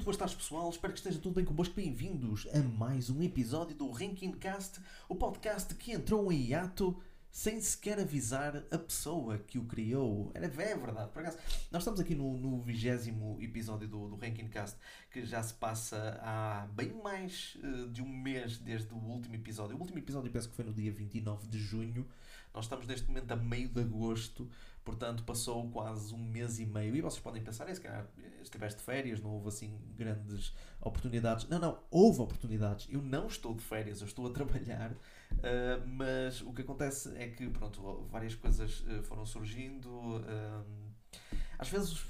muito boas tardes, pessoal. Espero que esteja tudo bem convosco. Bem-vindos a mais um episódio do Ranking Cast, o podcast que entrou em hiato sem sequer avisar a pessoa que o criou. Era, é verdade, por acaso. Nós estamos aqui no vigésimo episódio do, do Ranking Cast, que já se passa há bem mais uh, de um mês desde o último episódio. O último episódio penso que foi no dia 29 de junho. Nós estamos neste momento a meio de agosto, portanto passou quase um mês e meio. E vocês podem pensar, é, se calhar estiveste de férias, não houve assim grandes oportunidades. Não, não, houve oportunidades. Eu não estou de férias, eu estou a trabalhar. Uh, mas o que acontece é que, pronto, várias coisas uh, foram surgindo. Uh, às vezes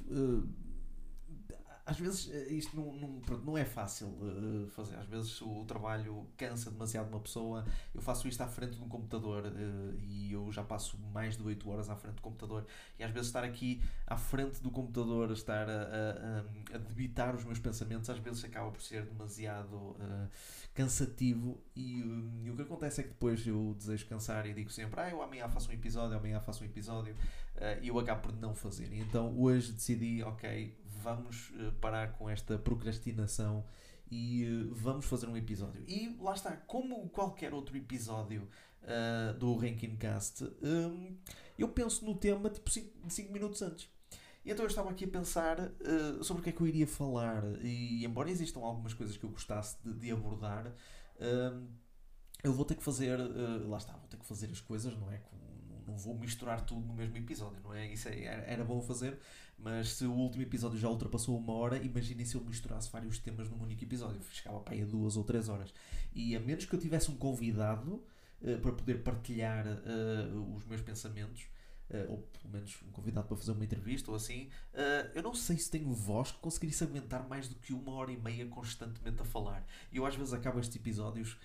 às vezes eh, isto não, não, não é fácil uh, fazer. Às vezes o, trabalho cansa demasiado uma pessoa. Eu faço isto à frente de um computador uh, e eu já passo mais de 8 horas à frente do computador. E às vezes estar aqui à frente do computador, estar a, a, a debitar os meus pensamentos, às vezes acaba por ser demasiado uh, cansativo. E, e, o que acontece é que depois eu desejo cansar e digo sempre: ah, eu amanhã faço um episódio, amanhã faço um episódio. e eu acabo por não fazer. E então hoje decidi: ok vamos uh, parar com esta procrastinação e uh, vamos fazer um episódio. E lá está, como qualquer outro episódio uh, do Ranking Cast, um, eu penso no tema tipo 5 minutos antes. E então eu estava aqui a pensar uh, sobre o que é que eu iria falar, e embora existam algumas coisas que eu gostasse de, de abordar, uh, eu vou ter que fazer, uh, lá está, vou ter que fazer as coisas, não é? Com, não vou misturar tudo no mesmo episódio, não é? Isso é, era bom fazer, mas se o último episódio já ultrapassou uma hora, imaginem se eu misturasse vários temas num único episódio. Chegava para aí a duas ou três horas. E a menos que eu tivesse um convidado uh, para poder partilhar uh, os meus pensamentos, uh, ou pelo menos um convidado para fazer uma entrevista ou assim, eu não sei se tenho voz que conseguisse aguentar mais do que uma hora e meia constantemente a falar. E eu às vezes acabo estes episódios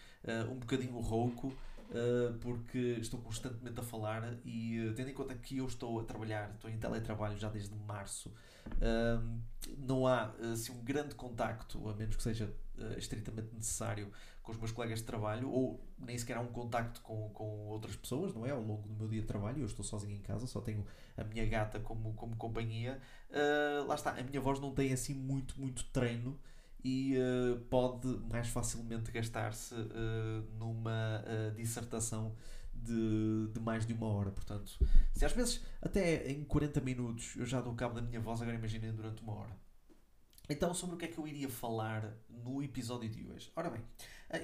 um bocadinho rouco. Uh, porque estou constantemente a falar e uh, tendo em conta que eu estou a trabalhar, estou em teletrabalho já desde março, uh, não há assim um grande contacto, a menos que seja estritamente necessário com os meus colegas de trabalho, ou nem sequer há um contacto com, com outras pessoas, não é? Ao longo do meu dia de trabalho, eu estou sozinho em casa, só tenho a minha gata como, como companhia. lá está, a minha voz não tem assim muito, muito treino e uh, pode mais facilmente gastar-se uh, numa uh, dissertação de, de mais de uma hora. Portanto, se às vezes até em 40 minutos eu já dou cabo da minha voz, agora imaginem durante uma hora. Então, sobre o que é que eu iria falar no episódio de hoje? Ora bem,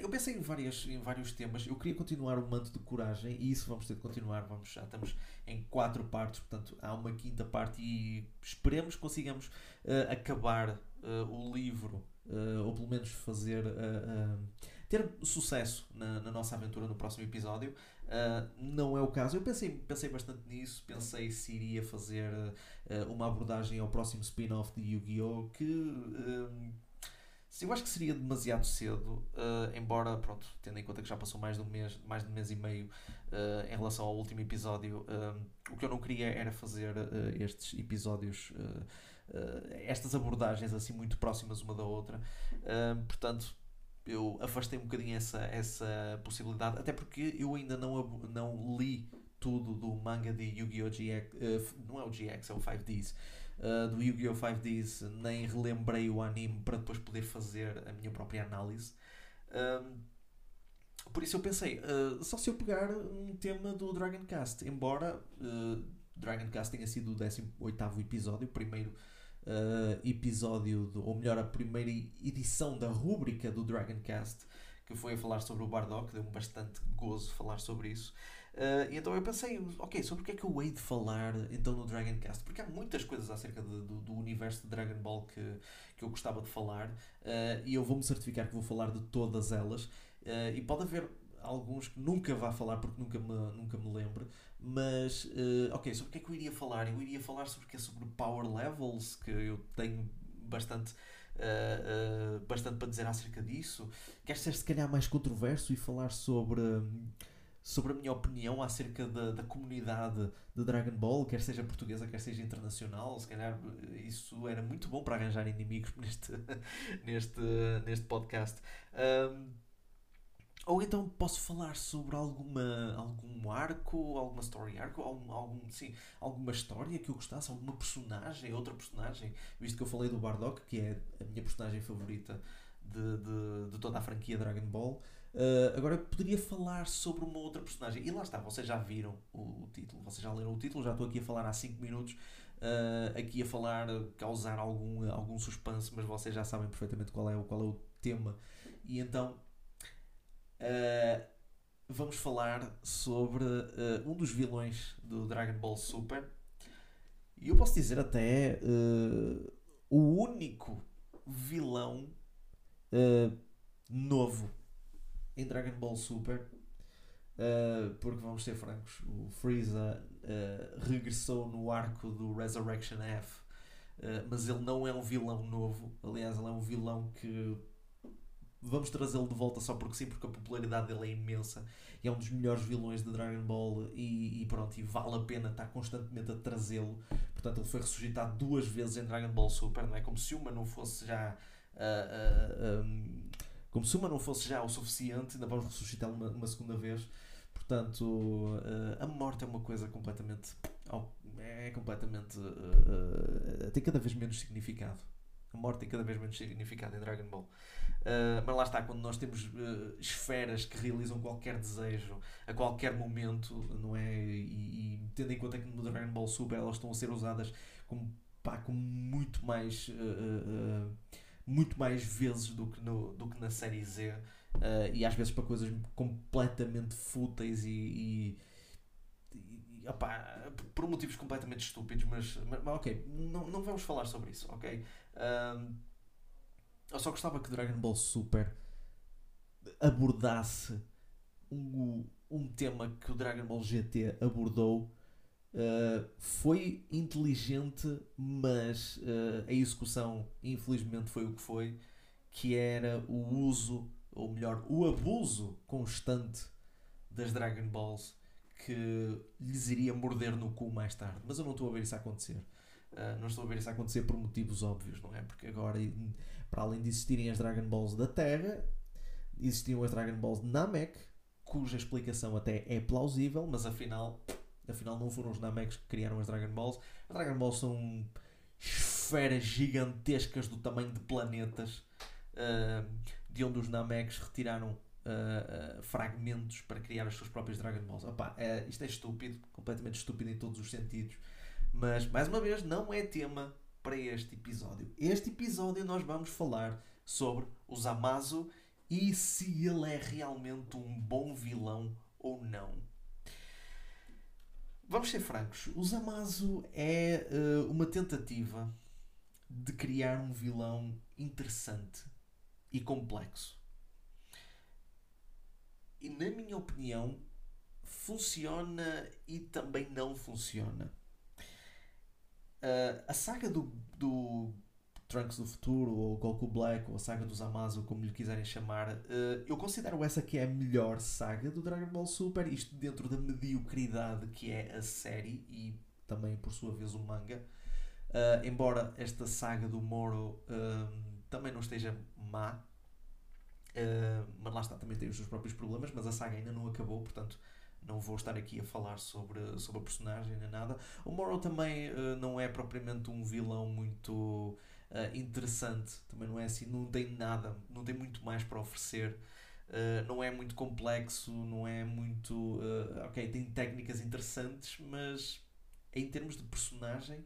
eu pensei em, várias, em vários temas. Eu queria continuar o manto de coragem e isso vamos ter de continuar. Vamos, já estamos em quatro partes, portanto, há uma quinta parte e esperemos que consigamos acabar o livro uh, ou pelo menos fazer uh, ter sucesso na, na, nossa aventura no próximo episódio. não é o caso. Eu pensei, pensei bastante nisso, pensei se iria fazer uma abordagem ao próximo spin-off de Yu-Gi-Oh! que eu acho que seria demasiado cedo, uh, embora, pronto, tendo em conta que já passou mais de um mês, mais de um mês e meio uh, em relação ao último episódio, uh, o que eu não queria era fazer estes episódios uh, estas abordagens assim muito próximas uma da outra. Uh, portanto, eu afastei um bocadinho essa, essa possibilidade, até porque eu ainda não, não li tudo do manga de Yu-Gi-Oh! GX, uh, não é o GX, é o 5Ds. Uh, do Yu-Gi-Oh! 5Ds, nem relembrei o anime para depois poder fazer a minha própria análise. por isso eu pensei, uh, só se eu pegar um tema do Dragon Cast, embora uh, Dragon Cast tenha sido o 18 episódio, o primeiro uh, episódio, do, ou melhor, a primeira edição da rúbrica do Dragoncast, que foi a falar sobre o Bardock, deu-me bastante gozo falar sobre isso. Uh, e então eu pensei, ok, sobre o que é que eu hei de falar então no Dragoncast? Porque há muitas coisas acerca de, do, do, universo de Dragon Ball que, que eu gostava de falar uh, e eu vou-me certificar que vou falar de todas elas. Uh, e pode haver alguns que nunca vá falar porque nunca me, nunca me lembro, mas ok, sobre o que é que eu iria falar? Eu iria falar sobre o que é sobre power levels, que eu tenho bastante. Bastante para dizer acerca disso. Quer ser se calhar mais controverso e falar sobre, sobre a minha opinião acerca da, da comunidade de Dragon Ball, quer seja portuguesa, quer seja internacional. Se calhar isso era muito bom para arranjar inimigos neste, neste, neste podcast. Um, ou então posso falar sobre alguma, algum arco, alguma story arco, algum, algum, sim, alguma história que eu gostasse, alguma personagem, outra personagem. Visto que eu falei do Bardock, que é a minha personagem favorita de, de, de toda a franquia Dragon Ball. Uh, agora poderia falar sobre uma outra personagem. E lá está, vocês já viram o, o título, vocês já leram o título, já estou aqui a falar há 5 minutos. Uh, aqui a falar, causar algum, algum suspense, mas vocês já sabem perfeitamente qual é, qual é o tema. E então uh, vamos falar sobre um dos vilões do Dragon Ball Super. E eu posso dizer até o único vilão novo em Dragon Ball Super. porque vamos ser francos, o Freeza regressou no arco do Resurrection F. mas ele não é um vilão novo. Aliás, ele é um vilão que vamos trazê-lo de volta só porque sim, porque a popularidade dele é imensa e é um dos melhores vilões de Dragon Ball e, e pronto, e vale a pena estar constantemente a trazê-lo. Portanto, ele foi ressuscitado duas vezes em Dragon Ball Super, não é? Como se uma não fosse já. Uh, uh, um, como se uma não fosse já o suficiente, ainda vamos ressuscitá-lo uma, uma, segunda vez. Portanto, uh, a morte é uma coisa completamente. É completamente. tem cada vez menos significado. A morte tem cada vez menos significado em Dragon Ball. Uh, mas lá está, quando nós temos uh, esferas que realizam qualquer desejo a qualquer momento, não é? E, e, tendo em conta que no Dragon Ball Super elas estão a ser usadas como, pá, com muito mais. Uh, muito mais vezes do que, no, do que na série Z e às vezes para coisas completamente fúteis e, e, e opá, por motivos completamente estúpidos, mas, mas, mas, ok, não, não vamos falar sobre isso, ok? Eu só gostava que Dragon Ball Super abordasse um, um tema que o Dragon Ball GT abordou. Uh, foi inteligente, mas uh, a execução, infelizmente, foi o que foi. Que era o uso, ou melhor, o abuso constante das Dragon Balls que lhes iria morder no cu mais tarde. Mas eu não estou a ver isso acontecer. Uh, não estou a ver isso acontecer por motivos óbvios, não é? Porque agora para além de existirem as Dragon Balls da Terra, existiam as Dragon Balls de Namek, cuja explicação até é plausível, mas afinal, afinal não foram os Nameks que criaram as Dragon Balls. As Dragon Balls são esferas gigantescas do tamanho de planetas, uh, de onde os Nameks retiraram uh, uh, fragmentos para criar as suas próprias Dragon Balls. Opa, isto é estúpido, completamente estúpido em todos os sentidos. Mas, mais uma vez, não é tema para este episódio. Este episódio nós vamos falar sobre o Zamasu e se ele é realmente um bom vilão ou não. Vamos ser francos, o Zamasu é uh, uma tentativa de criar um vilão interessante e complexo. E na minha opinião, funciona e também não funciona. Uh, a saga do, do Trunks do Futuro, ou Goku Black, ou a saga dos Amazo, como lhe quiserem chamar, uh, eu considero essa que é a melhor saga do Dragon Ball Super, isto dentro da mediocridade que é a série e também, por sua vez, o manga. Uh, embora esta saga do Moro também não esteja má, mas lá está, também tem os seus próprios problemas, mas a saga ainda não acabou, portanto não vou estar aqui a falar sobre, sobre a personagem nem nada. O Morrow também uh, não é propriamente um vilão muito uh, interessante, também não é assim, não tem nada, não tem muito mais para oferecer. Uh, não é muito complexo, não é muito. ok, tem técnicas interessantes, mas em termos de personagem,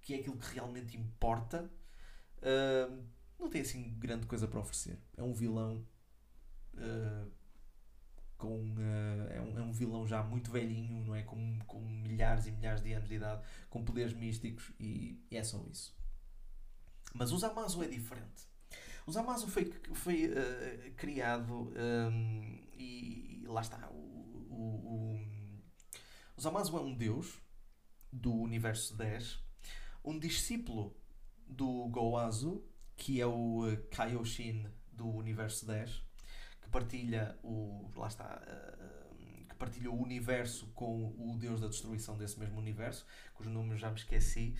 que é aquilo que realmente importa, não tem assim grande coisa para oferecer. É um vilão com uh, é, um, é um vilão já muito velhinho, não é? Com, com milhares e milhares de anos de idade, com poderes místicos e é só isso. Mas o Zamasu é diferente. O Zamasu foi, foi uh, criado um, e, e, lá está. O, o, o, o é um deus do universo 10, um discípulo do Goazu, que é o eh, Kaioshin do universo 10 partilha o. Lá está. Uh, que partilha o universo com o Deus da destruição desse mesmo universo, cujo nome já me esqueci.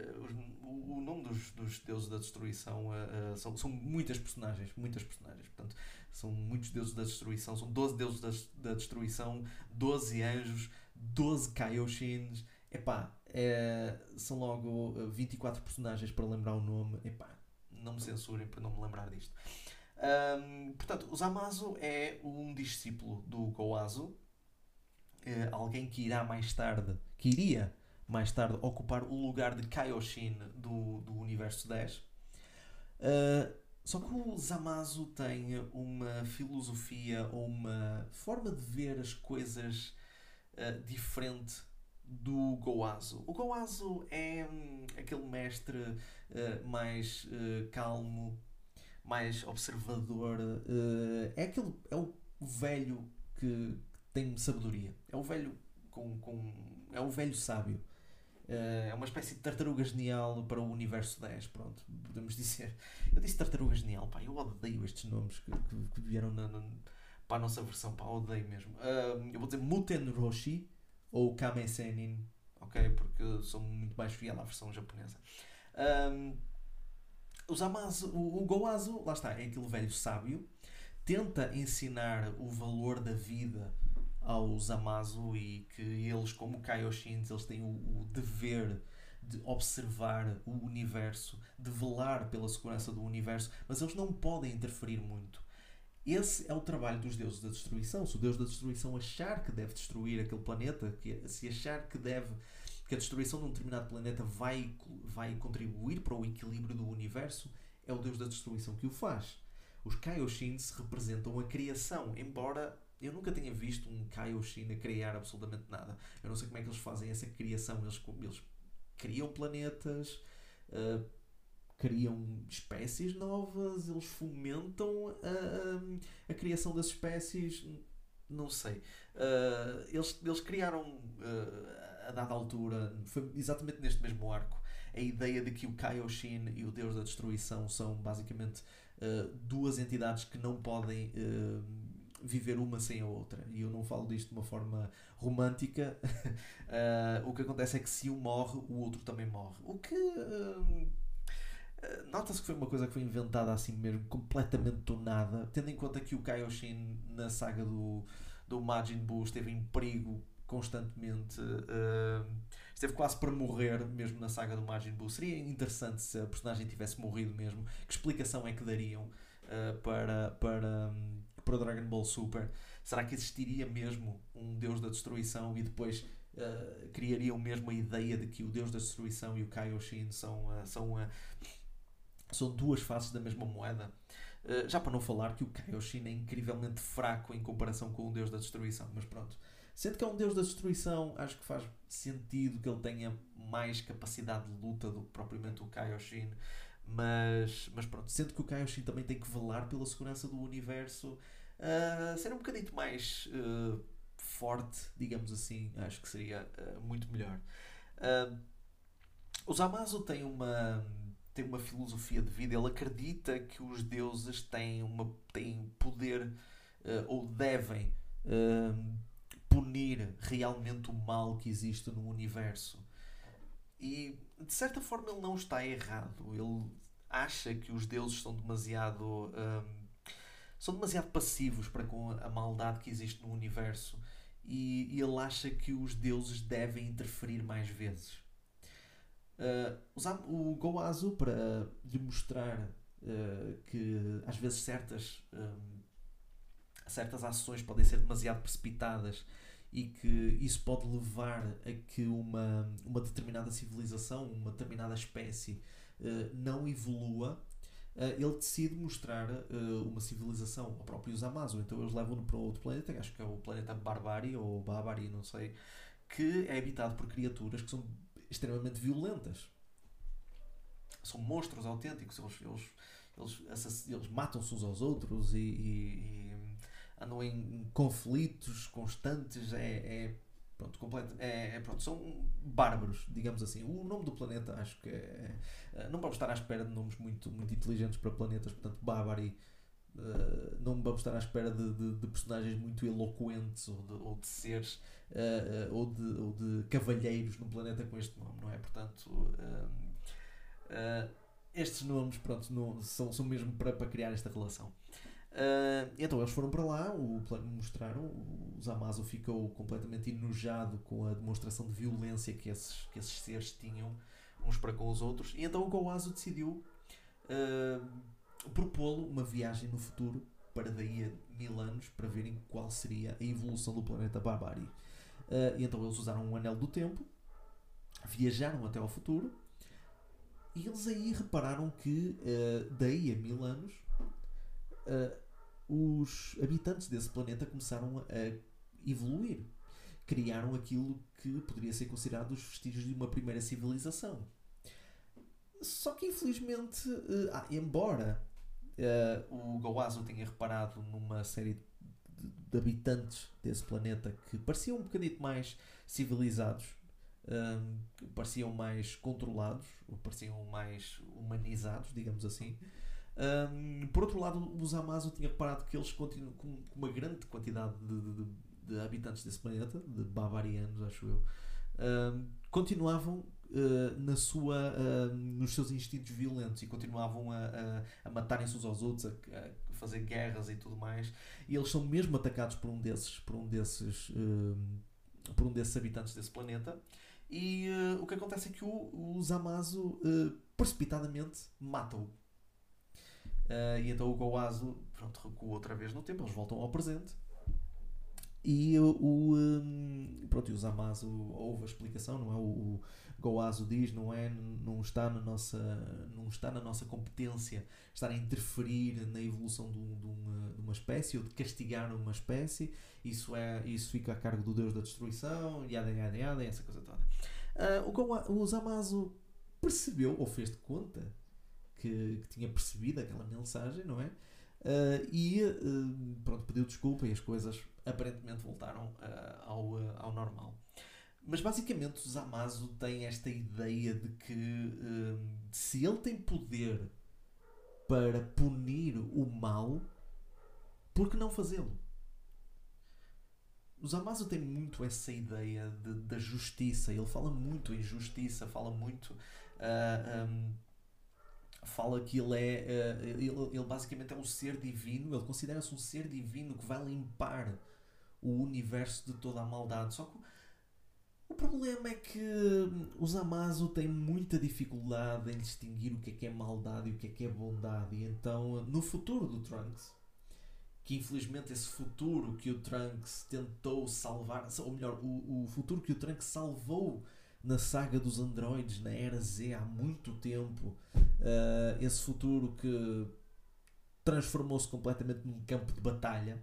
Uh, o, nome dos, dos deuses da destruição uh, uh, são, são muitas personagens, muitas personagens. Portanto, são muitos deuses da destruição, são 12 deuses da, da destruição, 12 anjos, 12 Kaioshins. Epá, é, são logo 24 personagens para lembrar o nome. Epá, não me censurem por não me lembrar disto. Um, portanto, o Zamasu é um discípulo do Goazu, é alguém que irá mais tarde, que iria mais tarde ocupar o lugar de Kaioshin do, do universo 10. Uh, ah, só que o Zamasu tem uma filosofia ou uma forma de ver as coisas uh, diferente do Goazu. O Goazu é hum, aquele mestre uh, mais calmo, mais observador. é aquele é o velho que tem sabedoria. É o velho com, com é o velho sábio. Uh, é uma espécie de tartaruga genial para o universo 10, pronto, podemos dizer. Eu disse tartaruga genial, pá, eu odeio estes nomes que, que, que vieram na, na, para a nossa versão, pá, odeio mesmo. Uh, eu vou dizer Muten Roshi ou Kame Senin, ok? Porque sou muito mais fiel à versão japonesa. Os Amazu, o, o Goazu, lá está, é aquele velho sábio, tenta ensinar o valor da vida aos Amazu e que eles, como Kaioshins, eles têm o, o, dever de observar o universo, de velar pela segurança do universo, mas eles não podem interferir muito. Esse é o trabalho dos deuses da destruição. Se o deus da destruição achar que deve destruir aquele planeta, que, se achar que deve que a destruição de um determinado planeta vai, vai contribuir para o equilíbrio do universo, é o deus da destruição que o faz. Os Kaioshins representam a criação, embora eu nunca tinha visto um Kaioshin a criar absolutamente nada. Eu não sei como é que eles fazem essa criação. Eles, eles criam planetas, uh, criam espécies novas, eles fomentam a, a, a criação das espécies. Não sei. Uh, eles, eles criaram, uh, a dada altura, foi exatamente neste mesmo arco, a ideia de que o Kaioshin e o Deus da Destruição são basicamente duas entidades que não podem viver uma sem a outra. E eu não falo disto de uma forma romântica. uh, o que acontece é que se um morre, o outro também morre. O que. Uh, Nota-se que foi uma coisa que foi inventada assim mesmo, completamente do nada, tendo em conta que o Kaioshin na saga do, do Majin Buu esteve em perigo constantemente, uh, esteve quase para morrer mesmo na saga do Majin Buu. Seria interessante se a personagem tivesse morrido mesmo. Que explicação é que dariam para, para, um, para o Dragon Ball Super? Será que existiria mesmo um Deus da Destruição e depois uh, criariam mesmo a ideia de que o Deus da Destruição e o Kaioshin são, uh, são, uh, são duas faces da mesma moeda? já para não falar que o Kaioshin é incrivelmente fraco em comparação com o Deus da Destruição, mas pronto. Sendo que é um Deus da Destruição, acho que faz sentido que ele tenha mais capacidade de luta do que propriamente o Kaioshin. Mas, mas pronto, sendo que o Kaioshin também tem que velar pela segurança do universo, uh, ser um bocadinho mais uh, forte, digamos assim, acho que seria uh, muito melhor. Uh, o Zamasu tem uma, tem uma filosofia de vida, ele acredita que os deuses têm, uma, têm poder ou devem punir realmente o mal que existe no universo. E de certa forma ele não está errado. Ele acha que os deuses são demasiado um, são demasiado passivos para com a maldade que existe no universo e, e ele acha que os deuses devem interferir mais vezes. Uh, o Goazu para demonstrar uh, que às vezes certas, um, certas ações podem ser demasiado precipitadas e que isso pode levar a que uma, uma determinada civilização, uma determinada espécie uh, não evolua uh, ele decide mostrar uh, uma civilização ao próprio Zamasu. Então eles levam-no para outro planeta, acho que é o planeta Barbari ou Babari, não sei, que é habitado por criaturas que são extremamente violentas. São monstros autênticos, eles, eles, eles, eles matam-se uns aos outros e, e, e andam em conflitos constantes. É, é Pronto, completo, é, é, pronto, são bárbaros, digamos assim. O nome do planeta acho que é. é não vamos estar à espera de nomes muito, muito inteligentes para planetas, portanto, Barbary. Uh, não vamos estar à espera de, de, de personagens muito eloquentes ou de, ou de seres uh, uh, ou, de, ou de cavalheiros num planeta com este nome, não é? Portanto, Uh, estes nomes, pronto, não, são, são mesmo para, para criar esta relação. Uh, então eles foram para lá, o plano mostraram, o Zamazo ficou completamente enojado com a demonstração de violência que esses, que esses seres tinham uns para com os outros, e então o Goazo decidiu uh, propô-lo uma viagem no futuro para daí a mil anos para verem qual seria a evolução do planeta Barbari. Uh, e então eles usaram um anel do tempo, viajaram até ao futuro e eles aí repararam que daí a mil anos uh, os habitantes desse planeta começaram a evoluir. Criaram aquilo que poderia ser considerado os vestígios de uma primeira civilização. Só que infelizmente, uh, ah, embora o Goazo tenha reparado numa série de, de habitantes desse planeta que pareciam um bocadinho mais civilizados, um, pareciam mais controlados, pareciam mais humanizados, digamos assim. Um, por outro lado, os Amazo tinha reparado que eles continuam com, uma grande quantidade de, de, de, habitantes desse planeta, de bavarianos, acho eu, um, continuavam uh, na sua, uh, nos seus instintos violentos e continuavam a, a, a matarem-se uns aos outros, a, a, fazer guerras e tudo mais. E eles são mesmo atacados por um desses, por um desses, por um desses habitantes desse planeta. E uh, o que acontece é que o, o Zamazo uh, precipitadamente mata-o. Uh, e então o Goazo pronto, recua outra vez no tempo, eles voltam ao presente. E o, um, pronto, e o Zamazo ouve a explicação, não é? O, o Goazo diz, não é? Não está, na nossa, não está na nossa competência estar a interferir na evolução de, de, uma, de uma espécie ou de castigar uma espécie. Isso, é, isso fica a cargo do Deus da Destruição, yada, yada, yada, essa coisa toda. Uh, o, o Zamazo percebeu, ou fez de conta, que, que tinha percebido aquela mensagem, não é? Uh, e uh, pronto, pediu desculpa e as coisas aparentemente voltaram ao, ao normal. Mas basicamente o Zamazo tem esta ideia de que se ele tem poder para punir o mal, por que não fazê-lo? O Zamasu tem muito essa ideia de, da justiça. Ele fala muito em justiça, fala muito. Uh, um, fala que ele é. Uh, ele, ele basicamente é um ser divino. Ele considera-se um ser divino que vai limpar o universo de toda a maldade. Só que o problema é que o Zamasu tem muita dificuldade em distinguir o que é que é maldade e o que é que é bondade. E então, no futuro do Trunks que infelizmente esse futuro que o Trunks tentou salvar, ou melhor, o, o futuro que o Trunks salvou na saga dos androides, na era Z, há muito tempo, uh, esse futuro que transformou-se completamente num campo de batalha,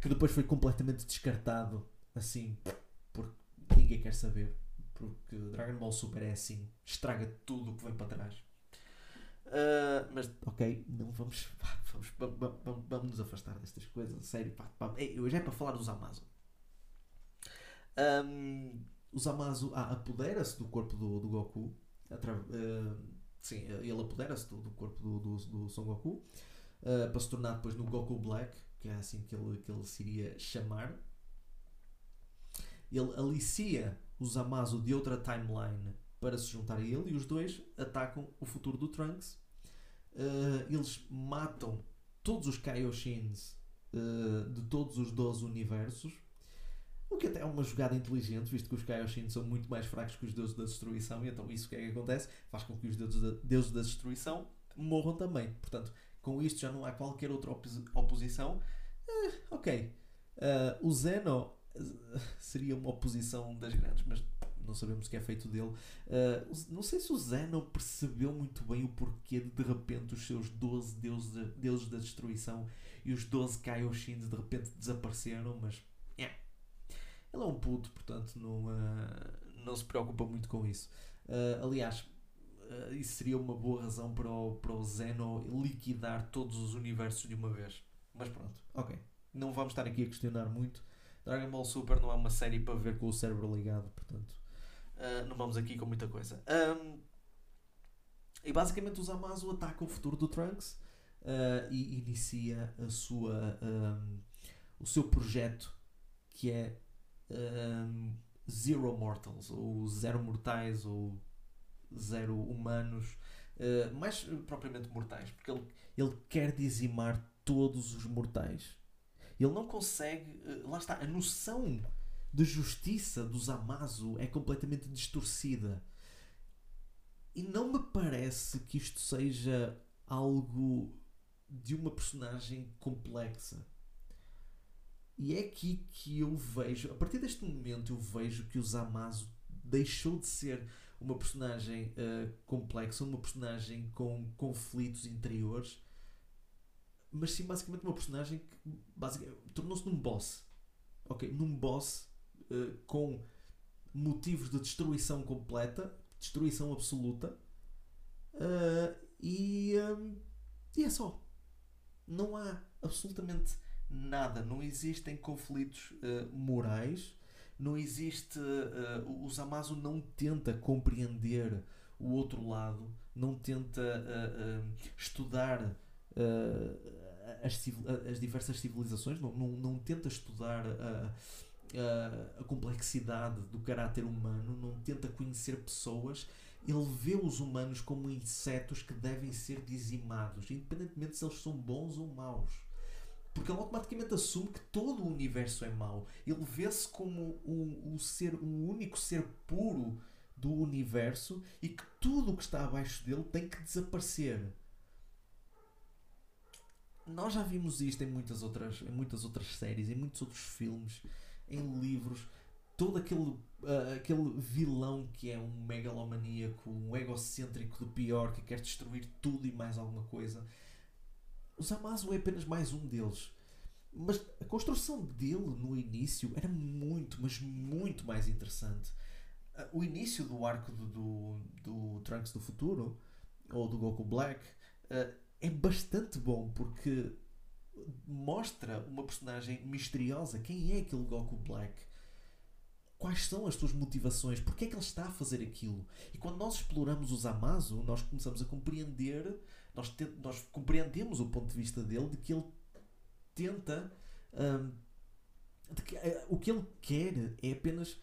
que depois foi completamente descartado, assim, porque ninguém quer saber, porque Dragon Ball Super é assim, estraga tudo o que vem para trás. Uh, mas, ok, não vamos, vamos, vamos, vamos, vamos nos afastar destas coisas, sério. Pá, pá. hoje é para falar dos Amazo. Um, os Amazo ah, apodera-se do corpo do, do Goku. Uh, sim, ele apodera-se do, do, corpo do, do, do Son Goku uh, para se tornar depois no Goku Black, que é assim que ele, que ele se iria chamar. Ele alicia os Amazo de outra timeline para se juntar a ele e os dois atacam o futuro do Trunks. Uh, eles matam todos os Kaioshins de todos os 12 universos. O que até é uma jogada inteligente, visto que os Kaioshins são muito mais fracos que os deuses da destruição, e então isso o que é que acontece? Faz com que os deuses da, deuses da destruição morram também. Portanto, com isto já não há qualquer outra opos oposição. Uh, ok. o Zeno seria uma oposição das grandes, mas não sabemos o que é feito dele. Uh, não sei se o Zé não percebeu muito bem o porquê de de repente os seus 12 deuses, deuses da destruição e os 12 Kaioshins de repente desapareceram, mas. Ele é um puto, portanto não, uh, não se preocupa muito com isso. Uh, aliás, isso seria uma boa razão para o, para o Zeno liquidar todos os universos de uma vez. Mas pronto, ok. Não vamos estar aqui a questionar muito. Dragon Ball Super não é uma série para ver com o cérebro ligado, portanto Uh, não vamos aqui com muita coisa. Um, e basicamente os Amazo atacam o futuro do Trunks uh, e inicia a sua, um, o seu projeto que é um, Zero Mortals, ou Zero Mortais, ou zero humanos, uh, mais propriamente mortais, porque ele, ele quer dizimar todos os mortais. Ele não consegue, uh, lá está, a noção de justiça dos Amazo é completamente distorcida. E não me parece que isto seja algo de uma personagem complexa. E é aqui que eu vejo, a partir deste momento, eu vejo que o Zamasu deixou de ser uma personagem uh, complexa, uma personagem com conflitos interiores, mas sim basicamente uma personagem que tornou-se num boss. Ok? Num boss uh, com motivos de destruição completa, destruição absoluta, uh, e, e é só. Não há absolutamente nada. Não existem conflitos uh, morais. Não existe. Uh, o Zamasu não tenta compreender o outro lado. Não tenta uh, estudar as, as, diversas civilizações. Não, não, não tenta estudar a, a complexidade do caráter humano. Não tenta conhecer pessoas ele vê os humanos como insetos que devem ser dizimados, independentemente se eles são bons ou maus. Porque ele automaticamente assume que todo o universo é mau. Ele vê-se como um, um, ser, um único ser puro do universo e que tudo o que está abaixo dele tem que desaparecer. Nós já vimos isto em muitas outras, em muitas outras séries, em muitos outros filmes, em livros todo aquele, uh, aquele vilão que é um megalomaníaco, um egocêntrico do pior, que quer destruir tudo e mais alguma coisa. Zamasu é apenas mais um deles. Mas a construção dele no início era muito, mas muito mais interessante. Uh, o início do arco do, do, do, Trunks do Futuro, ou do Goku Black, uh, é bastante bom porque mostra uma personagem misteriosa. Quem é aquele Goku Black? quais são as suas motivações, porque é que ele está a fazer aquilo. E quando nós exploramos os Amazo, nós começamos a compreender, nós, nós compreendemos o ponto de vista dele de que ele tenta. Um, que, uh, o que ele quer é apenas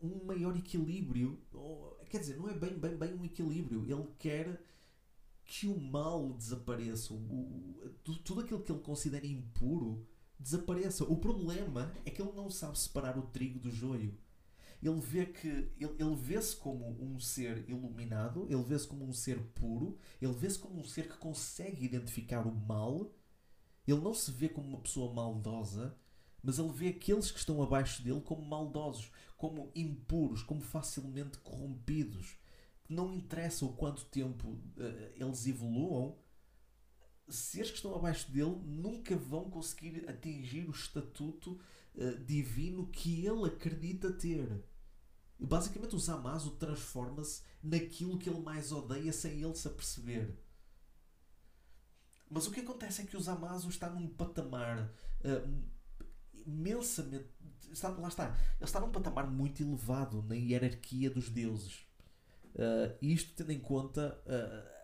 um maior equilíbrio. Ou, quer dizer, não é bem, bem, bem um equilíbrio. Ele quer que o mal desapareça. O, o, tudo aquilo que ele considera impuro desapareça. O problema é que ele não sabe separar o trigo do joio. Ele vê que ele, ele vê-se como um ser iluminado, ele vê-se como um ser puro, ele vê-se como um ser que consegue identificar o mal. Ele não se vê como uma pessoa maldosa, mas ele vê aqueles que estão abaixo dele como maldosos, como impuros, como facilmente corrompidos. Não interessa o quanto tempo uh, eles evoluam, seres que estão abaixo dele nunca vão conseguir atingir o estatuto uh, divino que ele acredita ter. Basicamente o Zamasu transforma-se naquilo que ele mais odeia sem ele se aperceber. Mas o que acontece é que o Zamasu está num patamar uh, imensamente. Está, lá está. Ele está num patamar muito elevado na hierarquia dos deuses. Uh, isto tendo em conta uh,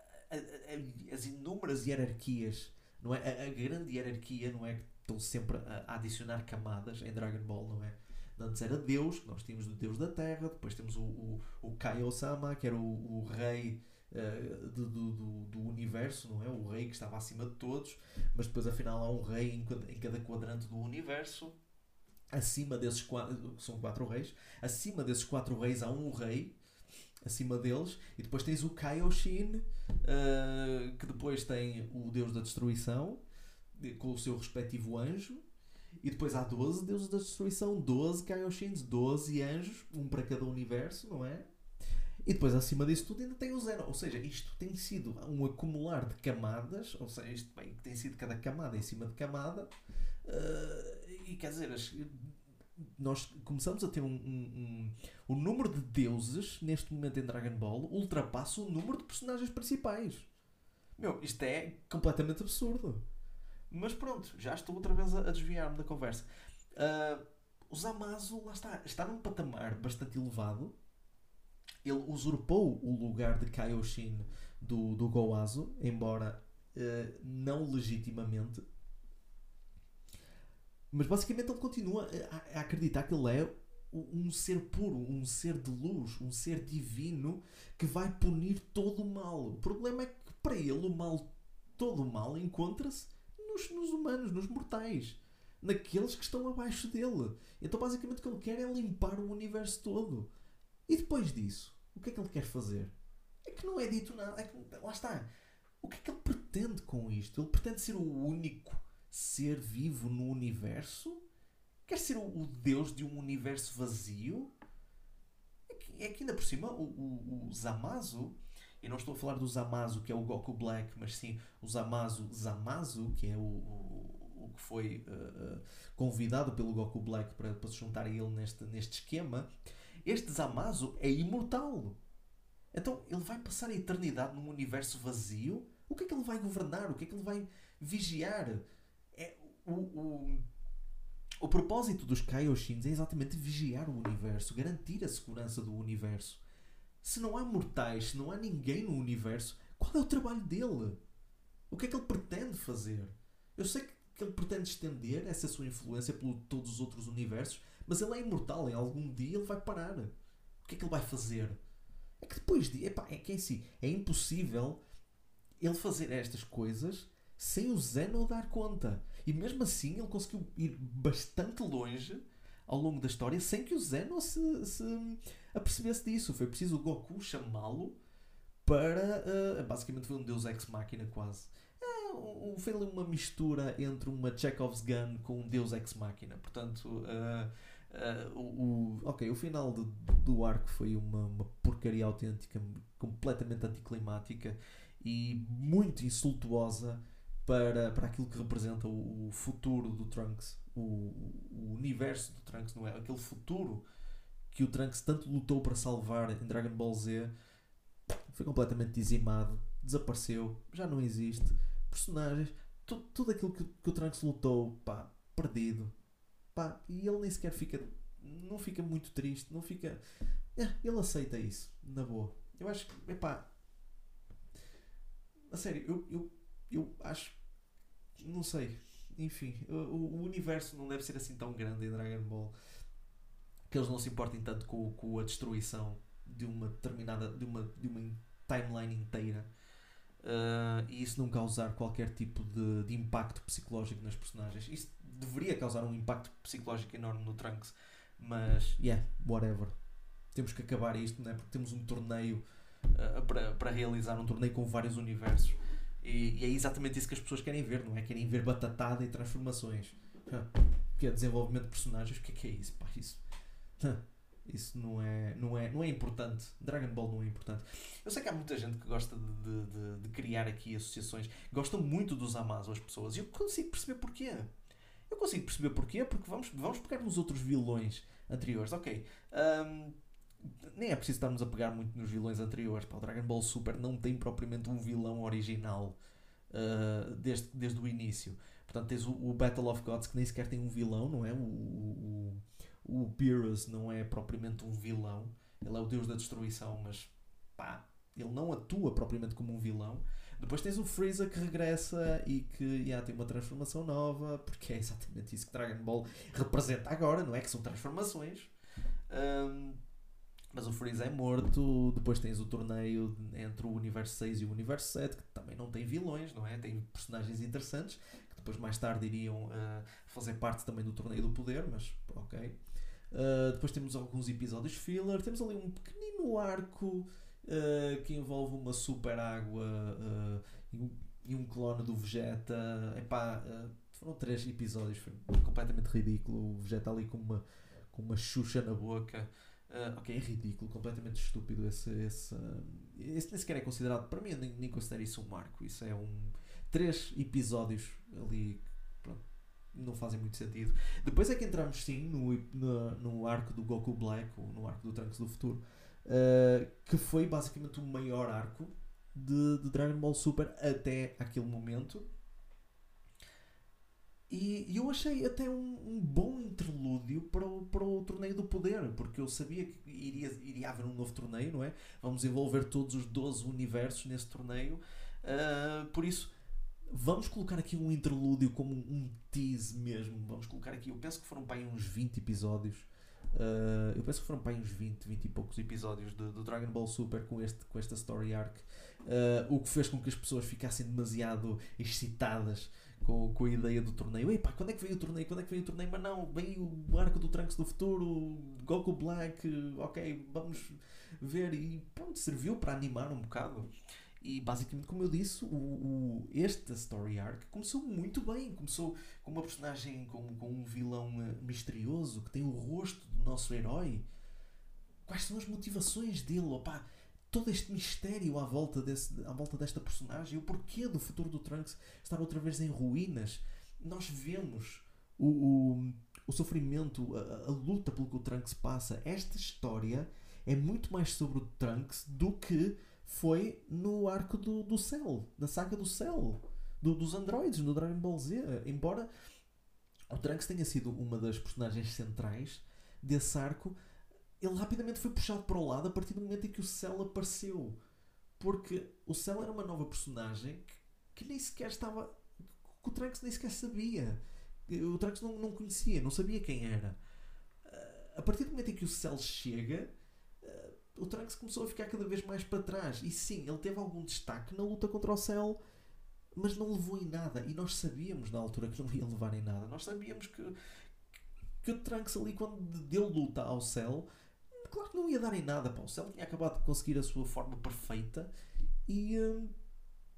as inúmeras hierarquias, não é? A, a, grande hierarquia, não é? Que estão sempre a, a adicionar camadas em Dragon Ball, não é? Antes era Deus, nós tínhamos o Deus da Terra, depois temos o, o, o Kaio-sama, que era o, o rei uh, do, do, do, universo, não é? O rei que estava acima de todos, mas depois afinal há um rei em, em cada quadrante do universo. Acima desses quatro, são quatro reis, acima desses quatro reis há um rei, acima deles, e depois tens o Kaioshin, uh, que depois tem o deus da destruição, com o seu respectivo anjo, e depois há 12 deuses da destruição, 12 Kaioshins, 12 anjos, um para cada universo, não é? E depois acima disso tudo ainda tem o Zero. Ou seja, isto tem sido um acumular de camadas, ou seja, isto bem, tem sido cada camada em cima de camada, uh, e quer dizer, nós começamos a ter um, um, um, o número de deuses neste momento em Dragon Ball ultrapassa o número de personagens principais. Meu, isto é completamente absurdo. Mas pronto, já estou outra vez a, desviar-me da conversa. Uh, o Zamasu, lá está, está num patamar bastante elevado. Ele usurpou o lugar de Kaioshin do, do Goazu, embora uh, não legitimamente. Mas basicamente ele continua a, a acreditar que ele é um ser puro, um ser de luz, um ser divino que vai punir todo o mal. O problema é que para ele o mal, todo o mal, encontra-se nos, nos humanos, nos mortais, naqueles que estão abaixo dele. Então basicamente o que ele quer é limpar o universo todo. E depois disso, o que é que ele quer fazer? É que não é dito nada. É que, lá está. O que é que ele pretende com isto? Ele pretende ser o único ser vivo no universo? Quer ser o, o Deus de um universo vazio? É que, é que ainda por cima, o, o, o Zamasu, e não estou a falar do Zamasu, que é o Goku Black, mas sim o Zamasu Zamasu, que é o, o, o que foi uh, convidado pelo Goku Black para, para se juntar a ele neste, neste esquema. Este Zamasu é imortal. Então ele vai passar a eternidade num universo vazio? O que é que ele vai governar? O que é que ele vai vigiar? É, o, o, o propósito dos Kaioshins é exatamente vigiar o universo, garantir a segurança do universo. Se não há mortais, se não há ninguém no universo, qual é o trabalho dele? O que é que ele pretende fazer? Eu sei que ele pretende estender essa sua influência por todos os outros universos, mas ele é imortal, em algum dia ele vai parar. O que é que ele vai fazer? É que depois de. Epá, é que é assim, é impossível ele fazer estas coisas sem o Zeno dar conta. E mesmo assim ele conseguiu ir bastante longe ao longo da história sem que o Zeno se, se apercebesse disso. Foi preciso o Goku chamá-lo para. Uh, basicamente foi um deus ex-máquina quase. Uh, foi ali uma mistura entre uma Chekhov's Gun com um deus ex-máquina. Portanto. Uh, Uh, o, o, ok, o final do, do arco foi uma, uma porcaria autêntica, completamente anticlimática e muito insultuosa para, para aquilo que representa o, futuro do Trunks, o, o, universo do Trunks, não é? Aquele futuro que o Trunks tanto lutou para salvar em Dragon Ball Z foi completamente dizimado, desapareceu, já não existe. Personagens, tu, tudo aquilo que, que o Trunks lutou, pá, perdido. Pá, e ele nem sequer fica, não fica muito triste, não fica. É, ele aceita isso, na boa. Eu acho que, epá, a sério, eu, eu eu acho. Não sei. Enfim, o, o, universo não deve ser assim tão grande em Dragon Ball que eles não se importem tanto com, com a destruição de uma determinada. de uma, de uma timeline inteira. Uh, e isso não causar qualquer tipo de, de impacto psicológico nas personagens. Isso deveria causar um impacto psicológico enorme no Trunks, mas yeah, whatever. Temos que acabar isto, não é? Porque temos um torneio uh, para, para realizar um torneio com vários universos. E, e, é exatamente isso que as pessoas querem ver, não é? Querem ver batatada e transformações. Que é desenvolvimento de personagens. O que é que é isso? Pá, isso, isso não é, não, é, não é importante. Dragon Ball não é importante. Eu sei que há muita gente que gosta de, de, de, criar aqui associações. Gostam muito dos Amazo as pessoas. E eu consigo perceber porquê. Eu consigo perceber porquê, porque vamos, vamos pegar nos outros vilões anteriores. Ok. Um, nem é preciso estarmos a pegar muito nos vilões anteriores. Pá, o Dragon Ball Super não tem propriamente um vilão original uh, desde, desde o início. Portanto, tens o, o, Battle of Gods que nem sequer tem um vilão, não é? O, o, o Beerus não é propriamente um vilão. Ele é o deus da destruição, mas pá, ele não atua propriamente como um vilão. Depois tens o Freeza que regressa e que já tem uma transformação nova, porque é exatamente isso que Dragon Ball representa agora, não é? Que são transformações. Um, mas o Freeza é morto. Depois tens o torneio entre o Universo 6 e o Universo 7, que também não tem vilões, não é? Tem personagens interessantes, que depois mais tarde iriam uh, fazer parte também do torneio do poder, mas ok. Uh, depois temos alguns episódios filler. Temos ali um pequenino arco uh, que envolve uma super água e um, clone do Vegeta. Epá, foram três episódios, foi completamente ridículo. O Vegeta ali com uma, com uma xuxa na boca. Uh, ok, é ridículo, completamente estúpido esse, esse, uh, esse nem sequer é considerado, para mim nem, nem considero isso um marco, isso é um três episódios ali pronto, não fazem muito sentido. Depois é que entramos sim no, no, no arco do Goku Black, ou no arco do Trunks do Futuro, uh, que foi basicamente o maior arco de, de Dragon Ball Super até aquele momento e, eu achei até um, um, bom interlúdio para o, para o torneio do poder, porque eu sabia que iria, iria haver um novo torneio, não é? Vamos envolver todos os 12 universos nesse torneio. Uh, por isso, vamos colocar aqui um interlúdio como um tease mesmo. Vamos colocar aqui, eu penso que foram para aí uns 20 episódios Uh, eu penso que foram para uns 20, 20 e poucos episódios de, do Dragon Ball Super com, este, com esta story arc. Uh, o que fez com que as pessoas ficassem demasiado excitadas com, com a ideia do torneio. Epá, quando é que veio o torneio? Quando é que veio o torneio? Mas não, veio o arco do Trunks do futuro, Goku Black, ok, vamos ver. E pronto, serviu para animar um bocado. E basicamente, como eu disse, o, o, este story arc começou muito bem. Começou com uma personagem, com, com um vilão eh, misterioso que tem o rosto do nosso herói. Quais são as motivações dele? Opa, todo este mistério à volta, desse, à volta desta personagem, o porquê do futuro do Trunks estar outra vez em ruínas. Nós vemos o, o, o sofrimento, a, a, luta pelo que o Trunks passa. Esta história é muito mais sobre o Trunks do que foi no arco do, do Cell, da saga do Cell, do, dos androides, no Dragon Ball Z. Embora o Trunks tenha sido uma das personagens centrais desse arco, ele rapidamente foi puxado para o lado a partir do momento em que o Cell apareceu. Porque o Cell era uma nova personagem que, que nem sequer estava. que o Trunks nem sequer sabia. O Trunks não, não conhecia, não sabia quem era. Ah, a partir do momento em que o Cell chega, ah, o Trunks começou a ficar cada vez mais para trás. E sim, ele teve algum destaque na luta contra o Cell, mas não levou em nada. E nós sabíamos na altura que não ia levar em nada. Nós sabíamos que, que o Trunks ali, quando deu luta ao Cell, claro que não ia dar em nada. Pá. O Cell tinha acabado de conseguir a sua forma perfeita e, uh,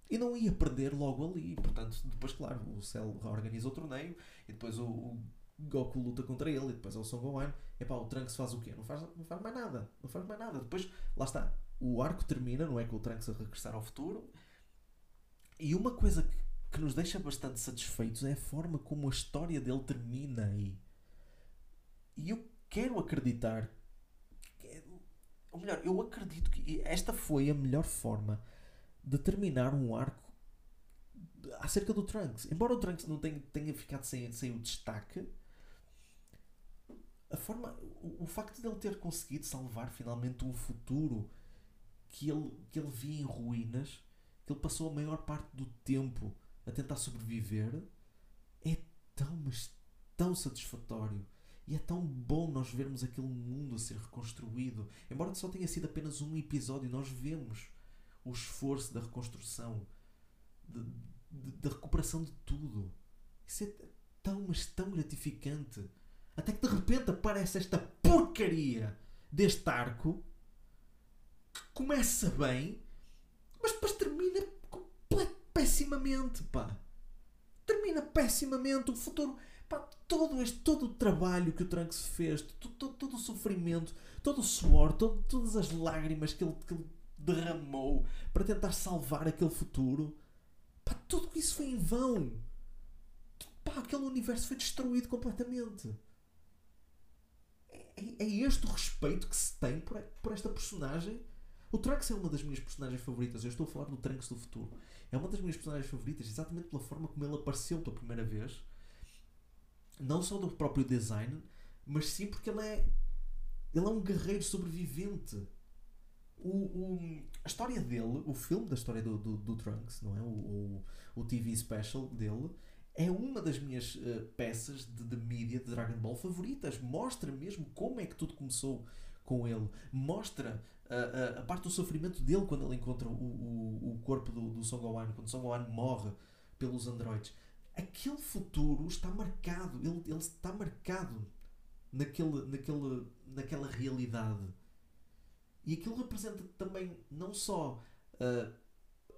e não ia perder logo ali. Portanto, depois, claro, o Cell organiza o torneio e depois o, o Goku luta contra ele e depois é o Son Gohan. E pá, o Trunks faz o quê? Não faz, não faz mais nada. Não faz mais nada. Depois, lá está. O arco termina, não é? Com o Trunks a regressar ao futuro. E uma coisa que, que nos deixa bastante satisfeitos é a forma como a história dele termina aí. E eu quero acreditar ou melhor, eu acredito que esta foi a melhor forma de terminar um arco acerca do Trunks. Embora o Trunks não tenha, tenha ficado sem, sem o destaque, a forma, o, o facto de ele ter conseguido salvar finalmente um futuro que ele, que ele via em ruínas, que ele passou a maior parte do tempo a tentar sobreviver, é tão, mas tão satisfatório. E é tão bom nós vermos aquele mundo a ser reconstruído. Embora só tenha sido apenas um episódio, nós vemos o esforço da reconstrução, da recuperação de tudo. Isso é tão, mas tão gratificante. Até que de repente aparece esta porcaria deste arco que começa bem, mas depois termina pessimamente, pá. Termina pessimamente. O futuro Pá, todo este todo o trabalho que o Trunks fez, todo, todo, todo o sofrimento, todo o suor, todo, todas as lágrimas que ele, que ele derramou para tentar salvar aquele futuro, pá, tudo isso foi em vão. Pá, aquele universo foi destruído completamente. É, é, é este o respeito que se tem por, por esta personagem. O Trunks é uma das minhas personagens favoritas. Eu estou a falar do Trunks do futuro. É uma das minhas personagens favoritas, exatamente pela forma como ele apareceu pela primeira vez não só do próprio design, mas sim porque ele é, ele é um guerreiro sobrevivente. O, o, a história dele, o filme da história do, do, do Trunks, não é? O, o, o, TV special dele, é uma das minhas uh, peças de, de mídia de Dragon Ball favoritas. Mostra mesmo como é que tudo começou com ele. Mostra uh, uh, a parte do sofrimento dele quando ele encontra o, o, o corpo do, do Son Gohan, quando Son Gohan morre pelos androides aquele futuro está marcado, ele, ele está marcado naquele, naquele, naquela realidade. E aquilo representa também não só uh,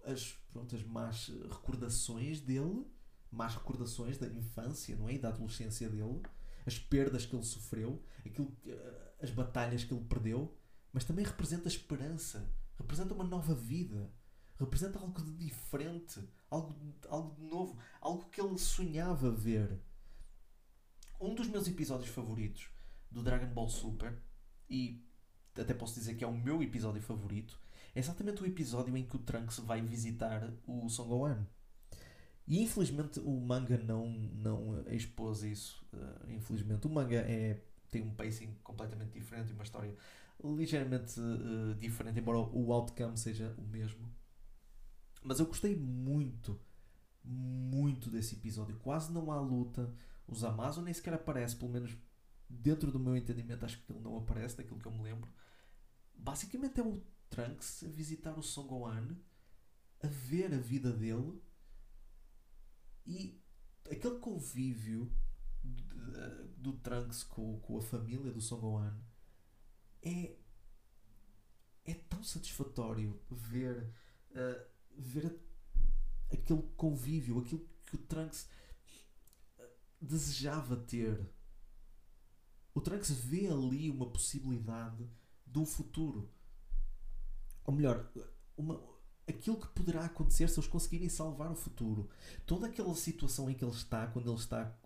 as, pronto, as más recordações dele, más recordações da infância não é? e da adolescência dele, as perdas que ele sofreu, aquilo, uh, as batalhas que ele perdeu, mas também representa esperança, representa uma nova vida representa algo de diferente, algo, algo de novo, algo que ele sonhava ver. Um dos meus episódios favoritos do Dragon Ball Super, e até posso dizer que é o meu episódio favorito, é exatamente o episódio em que o Trunks vai visitar o Son Gohan. E infelizmente o manga não, não expôs isso. Uh, infelizmente o manga é, tem um pacing completamente diferente e uma história ligeiramente uh, diferente, embora o outcome seja o mesmo. Mas eu gostei muito, muito desse episódio. Quase não há luta. Os Amazon nem sequer aparece, pelo menos dentro do meu entendimento, acho que ele não aparece, daquilo que eu me lembro. Basicamente é o Trunks a visitar o Son Gohan, a ver a vida dele e aquele convívio do, do Trunks com, com a família do Son Gohan é, é tão satisfatório ver, uh, ver aquele convívio, aquilo que o Trunks desejava ter. O Trunks vê ali uma possibilidade do futuro. Ou melhor, uma, aquilo que poderá acontecer se eles conseguirem salvar o futuro. Toda aquela situação em que ele está, quando ele está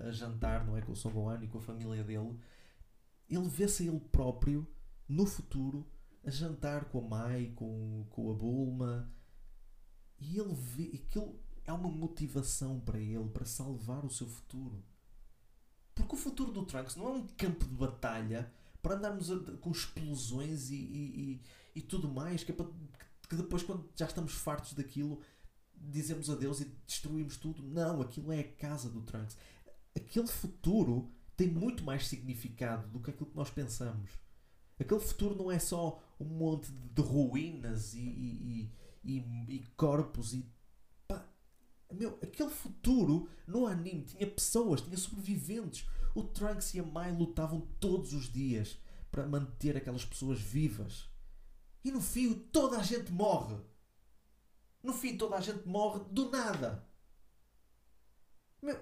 a, a jantar, não é, com o Son Gohan e com a família dele, ele vê-se ele próprio no futuro a jantar com a Mai, com, com a Bulma, e ele vê aquilo é uma motivação para ele para salvar o seu futuro. Porque o futuro do Trunks não é um campo de batalha para andarmos a, com explosões e, e, e, e, tudo mais, que, é para, que depois, quando já estamos fartos daquilo, dizemos adeus e destruímos tudo. Não, aquilo é a casa do Trunks. Aquele futuro tem muito mais significado do que aquilo que nós pensamos. Aquele futuro não é só um monte de ruínas e, e, e, e corpos e meu, aquele futuro no anime tinha pessoas, tinha sobreviventes. O Trunks e a Mai lutavam todos os dias para manter aquelas pessoas vivas. E no fim toda a gente morre. No fim toda a gente morre do nada. Meu,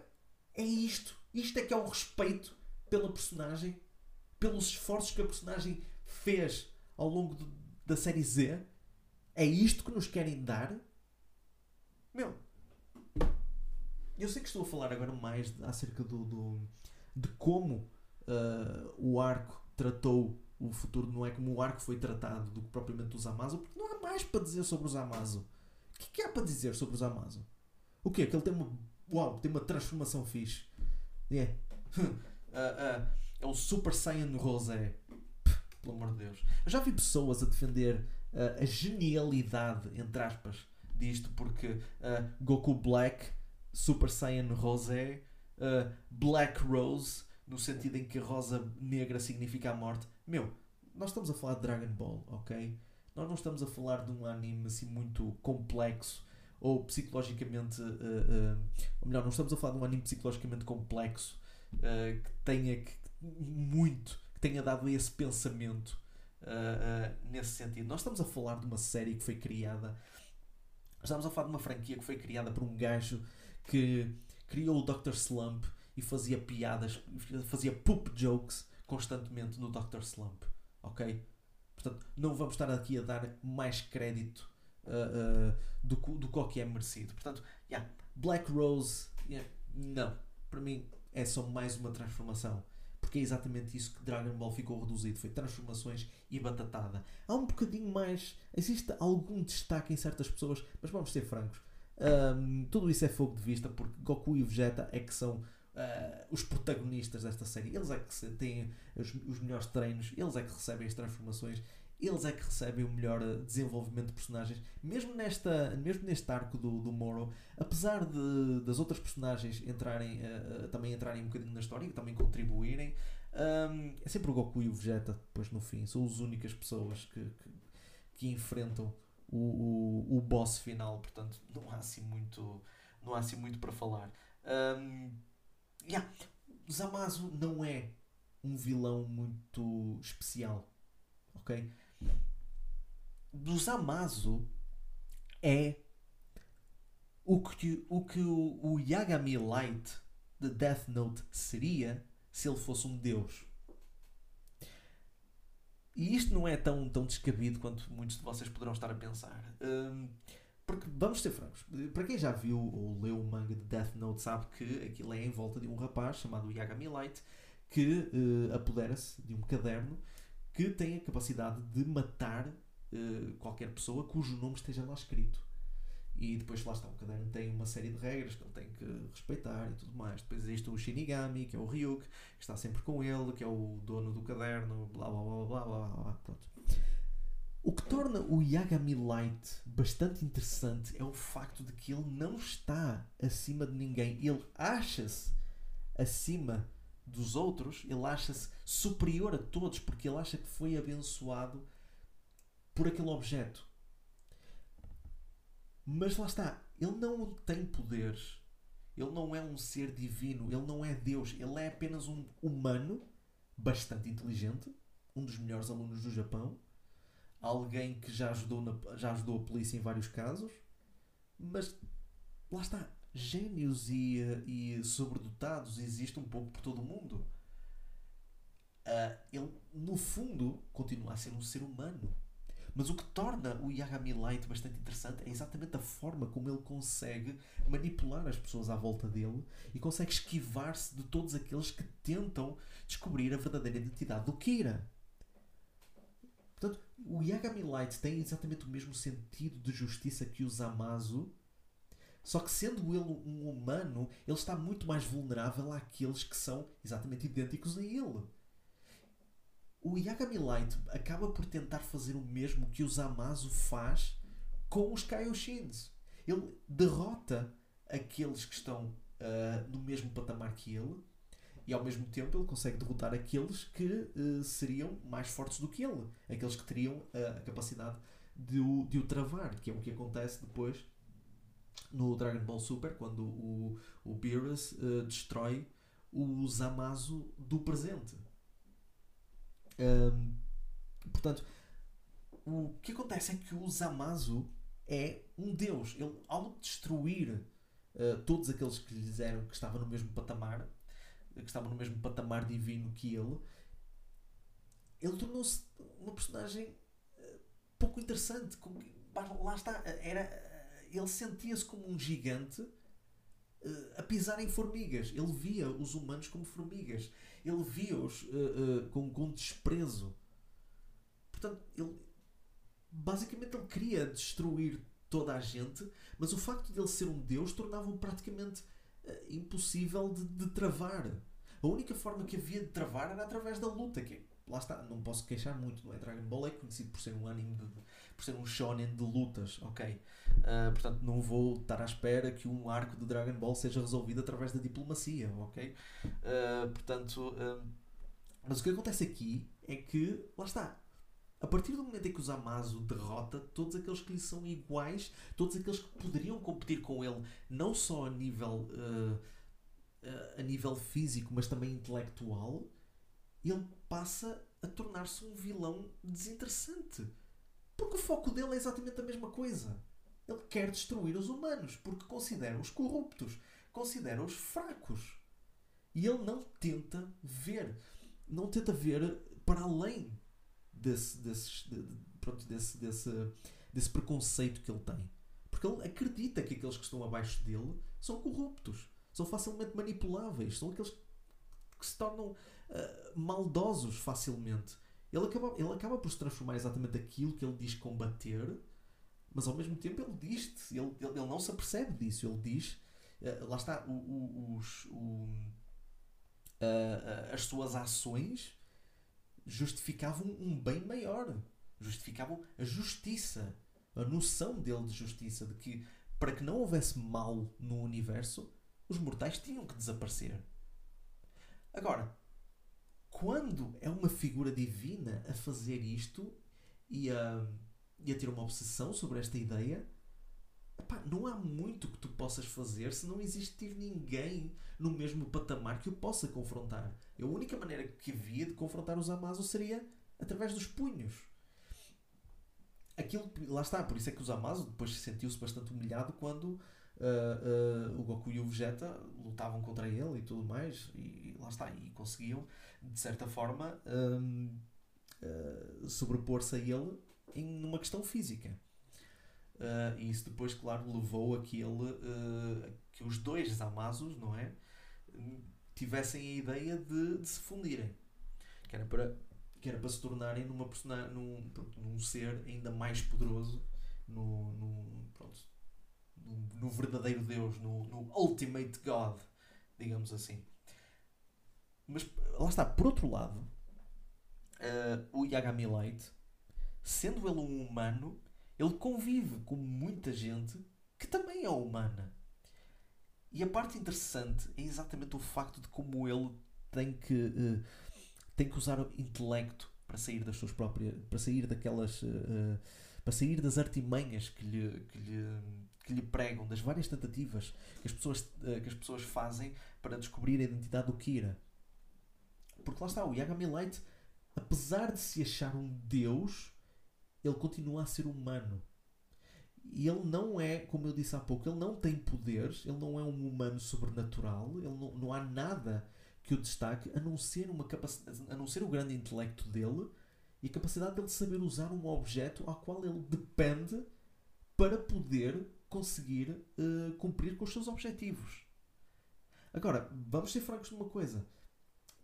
é isto. Isto é que é o respeito pela personagem, pelos esforços que a personagem fez ao longo do, da série Z. É isto que nos querem dar? Meu, eu sei que estou a falar agora mais acerca do, do de como uh, o arco tratou o futuro, não é como o arco foi tratado do que propriamente os Amazo, porque não há mais para dizer sobre os Amazo. O que, é que há para dizer sobre os Amazo? O quê? Que ele tem uma. Uau, tem uma transformação fixe. Yeah. uh, uh, é o Super Saiyan Rosé. Pelo amor de Deus. Eu já vi pessoas a defender a genialidade, entre aspas, disto, porque Goku Black Super Saiyan Rosé, uh, Black Rose, no sentido em que a rosa negra significa a morte. Meu, nós estamos a falar de Dragon Ball, ok? Nós não estamos a falar de um anime assim muito complexo ou psicologicamente. Uh, uh, ou melhor, não estamos a falar de um anime psicologicamente complexo uh, que tenha que, muito. que tenha dado esse pensamento nesse sentido. Nós estamos a falar de uma série que foi criada. Estamos a falar de uma franquia que foi criada por um gajo que criou o Dr. Slump e fazia piadas, fazia poop jokes constantemente no Dr. Slump. Ok? Portanto, não vamos estar aqui a dar mais crédito uh, uh, do, do que é merecido. Portanto, yeah, Black Rose, yeah, não. Para mim é só mais uma transformação. Porque é exatamente isso que Dragon Ball ficou reduzido. Foi transformações e batatada. Há um bocadinho mais. Existe algum destaque em certas pessoas, mas vamos ser francos. Um, tudo isso é fogo de vista porque Goku e Vegeta é que são uh, os protagonistas desta série. Eles é que têm os, os, melhores treinos, eles é que recebem as transformações, eles é que recebem o melhor desenvolvimento de personagens. Mesmo, nesta, mesmo neste arco do, do Moro, apesar de, das outras personagens entrarem, uh, também entrarem um bocadinho na história e também contribuírem, um, é sempre o Goku e o Vegeta, depois no fim, são as únicas pessoas que, que, que enfrentam o, o, o boss final, portanto não há assim muito, não há assim muito para falar. Um, yeah. Zamasu não é um vilão muito especial, ok? Do Zamasu é o que o, que o, o Yagami Light de Death Note seria se ele fosse um deus. E isto não é tão, tão descabido quanto muitos de vocês poderão estar a pensar. Um, porque, vamos ser francos, para quem já viu ou leu o manga de Death Note sabe que aquilo é em volta de um rapaz chamado Yagami Light que uh, apodera-se de um caderno que tem a capacidade de matar uh, qualquer pessoa cujo nome esteja lá escrito. E depois lá está, o caderno tem uma série de regras que ele tem que respeitar e tudo mais. Depois existe o Shinigami, que é o Ryuk, que está sempre com ele, que é o dono do caderno, blá blá blá blá blá blá. Pronto. O que torna o Yagami Light bastante interessante é o facto de que ele não está acima de ninguém. Ele acha-se acima dos outros, ele acha-se superior a todos porque ele acha que foi abençoado por aquele objeto. Mas lá está, ele não tem poderes. Ele não é um ser divino, ele não é Deus, ele é apenas um humano bastante inteligente, um dos melhores alunos do Japão, alguém que já ajudou, na, já ajudou a polícia em vários casos, mas lá está, gênios e, e sobredotados existem um pouco por todo o mundo. Uh, ele, no fundo, continua a ser um ser humano. Mas o que torna o Yagami Light bastante interessante é exatamente a forma como ele consegue manipular as pessoas à volta dele e consegue esquivar-se de todos aqueles que tentam descobrir a verdadeira identidade do Kira. Portanto, o Yagami Light tem exatamente o mesmo sentido de justiça que o Zamasu, só que sendo ele um humano, ele está muito mais vulnerável àqueles que são exatamente idênticos a ele o Yagami Light acaba por tentar fazer o mesmo que o Zamasu faz com os Kaioshins. Ele derrota aqueles que estão uh, no mesmo patamar que ele e ao mesmo tempo ele consegue derrotar aqueles que uh, seriam mais fortes do que ele, aqueles que teriam uh, a capacidade de o, de o travar, que é o que acontece depois no Dragon Ball Super, quando o, o Beerus destrói o Zamasu do presente. Um, portanto, o que acontece é que o Zamasu é um deus. Ele, ao destruir uh, todos aqueles que lhe disseram que estavam no mesmo patamar, que estavam no mesmo patamar divino que ele, ele tornou-se uma personagem uh, pouco interessante. Como, lá está, era, ele sentia-se como um gigante uh, a pisar em formigas. Ele via os humanos como formigas ele via-os uh, uh, com, com desprezo. Portanto, ele basicamente ele queria destruir toda a gente, mas o facto de ele ser um deus tornava-o praticamente impossível de, de, travar. A única forma que havia de travar era através da luta, que lá está, não posso queixar muito, não é? Dragon Ball é conhecido por ser um anime de, por ser um shonen de lutas, ok? Uh, portanto, não vou estar à espera que um arco de Dragon Ball seja resolvido através da diplomacia, ok? Uh, portanto, uh, mas o que acontece aqui é que, lá está, a partir do momento em que o Zamasu derrota todos aqueles que lhe são iguais, todos aqueles que poderiam competir com ele, não só a nível, a nível físico, mas também intelectual, ele passa a tornar-se um vilão desinteressante. Porque o foco dele é exatamente a mesma coisa. Ele quer destruir os humanos porque considera-os corruptos, considera-os fracos. E ele não tenta ver, não tenta ver para além desse, desse, pronto, desse, desse, desse preconceito que ele tem. Porque ele acredita que aqueles que estão abaixo dele são corruptos, são facilmente manipuláveis, são aqueles que se tornam uh, maldosos facilmente. Ele acaba, ele acaba por se transformar exatamente aquilo que ele diz combater, mas ao mesmo tempo ele diz ele, ele, ele, não se apercebe disso. Ele diz, uh, lá está, o, o, os, o, uh, as suas ações justificavam um bem maior, justificavam a justiça, a noção dele de justiça, de que para que não houvesse mal no universo, os mortais tinham que desaparecer. Agora, quando é uma figura divina a fazer isto e a, e a ter uma obsessão sobre esta ideia, epá, não há muito que tu possas fazer se não existir ninguém no mesmo patamar que o possa confrontar. A única maneira que havia de confrontar os Amazo seria através dos punhos. Aquilo, lá está, por isso é que os Amazo depois sentiu-se bastante humilhado quando uh, uh, o Goku e o Vegeta lutavam contra ele e tudo mais, e, e lá está, e conseguiam de certa forma, um, uh, sobrepor-se a ele em uma questão física. Uh, e isso depois, claro, levou a que ele, uh, que os dois Zamasos, não é? Tivessem a ideia de, de, se fundirem. Que era para, que era para se tornarem numa personagem, num, num ser ainda mais poderoso, no, no, pronto, no, no verdadeiro Deus, no, no Ultimate God, digamos assim. Mas lá está, por outro lado, uh, o Yagami Light, sendo ele um humano, ele convive com muita gente que também é humana. E a parte interessante é exatamente o facto de como ele tem que, uh, tem que usar o intelecto para sair das suas próprias. para sair daquelas. Uh, para sair das artimanhas que lhe, que lhe, que lhe pregam, das várias tentativas que as, pessoas, que as pessoas fazem para descobrir a identidade do Kira. Porque lá está, o Yagami Light, apesar de se achar um deus, ele continua a ser humano. E ele não é, como eu disse há pouco, ele não tem poderes, ele não é um humano sobrenatural, ele não, não há nada que o destaque a não ser uma capacidade, a não ser o grande intelecto dele e a capacidade dele de saber usar um objeto ao qual ele depende para poder conseguir uh, cumprir com os seus objetivos. Agora, vamos ser francos numa coisa.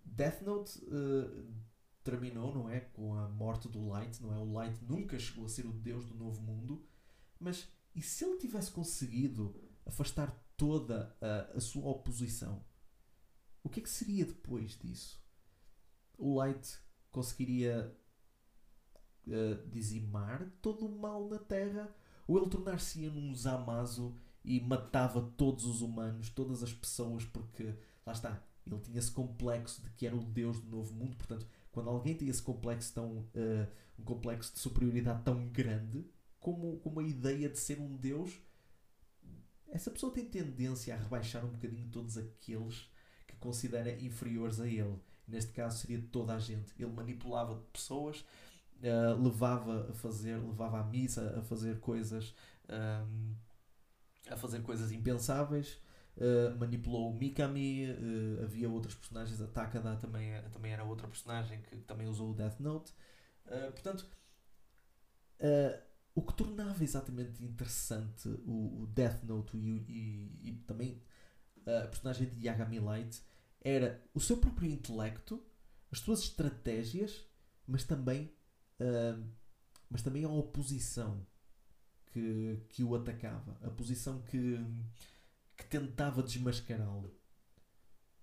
Death Note uh, terminou, não é? Com a morte do Light, não é? O Light nunca chegou a ser o deus do novo mundo mas e se ele tivesse conseguido afastar toda a, a sua oposição? O que é que seria depois disso? O Light conseguiria uh, dizimar todo o mal na Terra? Ou ele tornar-se-ia num Zamazo e matava todos os humanos, todas as pessoas, porque lá está, ele tinha esse complexo de que era o Deus do novo mundo. Portanto, quando alguém tem esse complexo tão uh, um complexo de superioridade tão grande, como, como a ideia de ser um Deus, essa pessoa tem tendência a rebaixar um bocadinho todos aqueles que considera inferiores a ele. Neste caso seria toda a gente. Ele manipulava pessoas, uh, levava a fazer, levava a missa a fazer coisas, um, a fazer coisas impensáveis. Uh, manipulou o Mikami, uh, outras personagens, a Takada também, também era outra personagem que também usou o Death Note. portanto, o que tornava exatamente interessante o, o Death Note e, e, e, também a personagem de Yagami Light era o seu próprio intelecto, as suas estratégias, mas também, uh, mas também a oposição que, que o atacava, a posição que, que tentava desmascará-lo.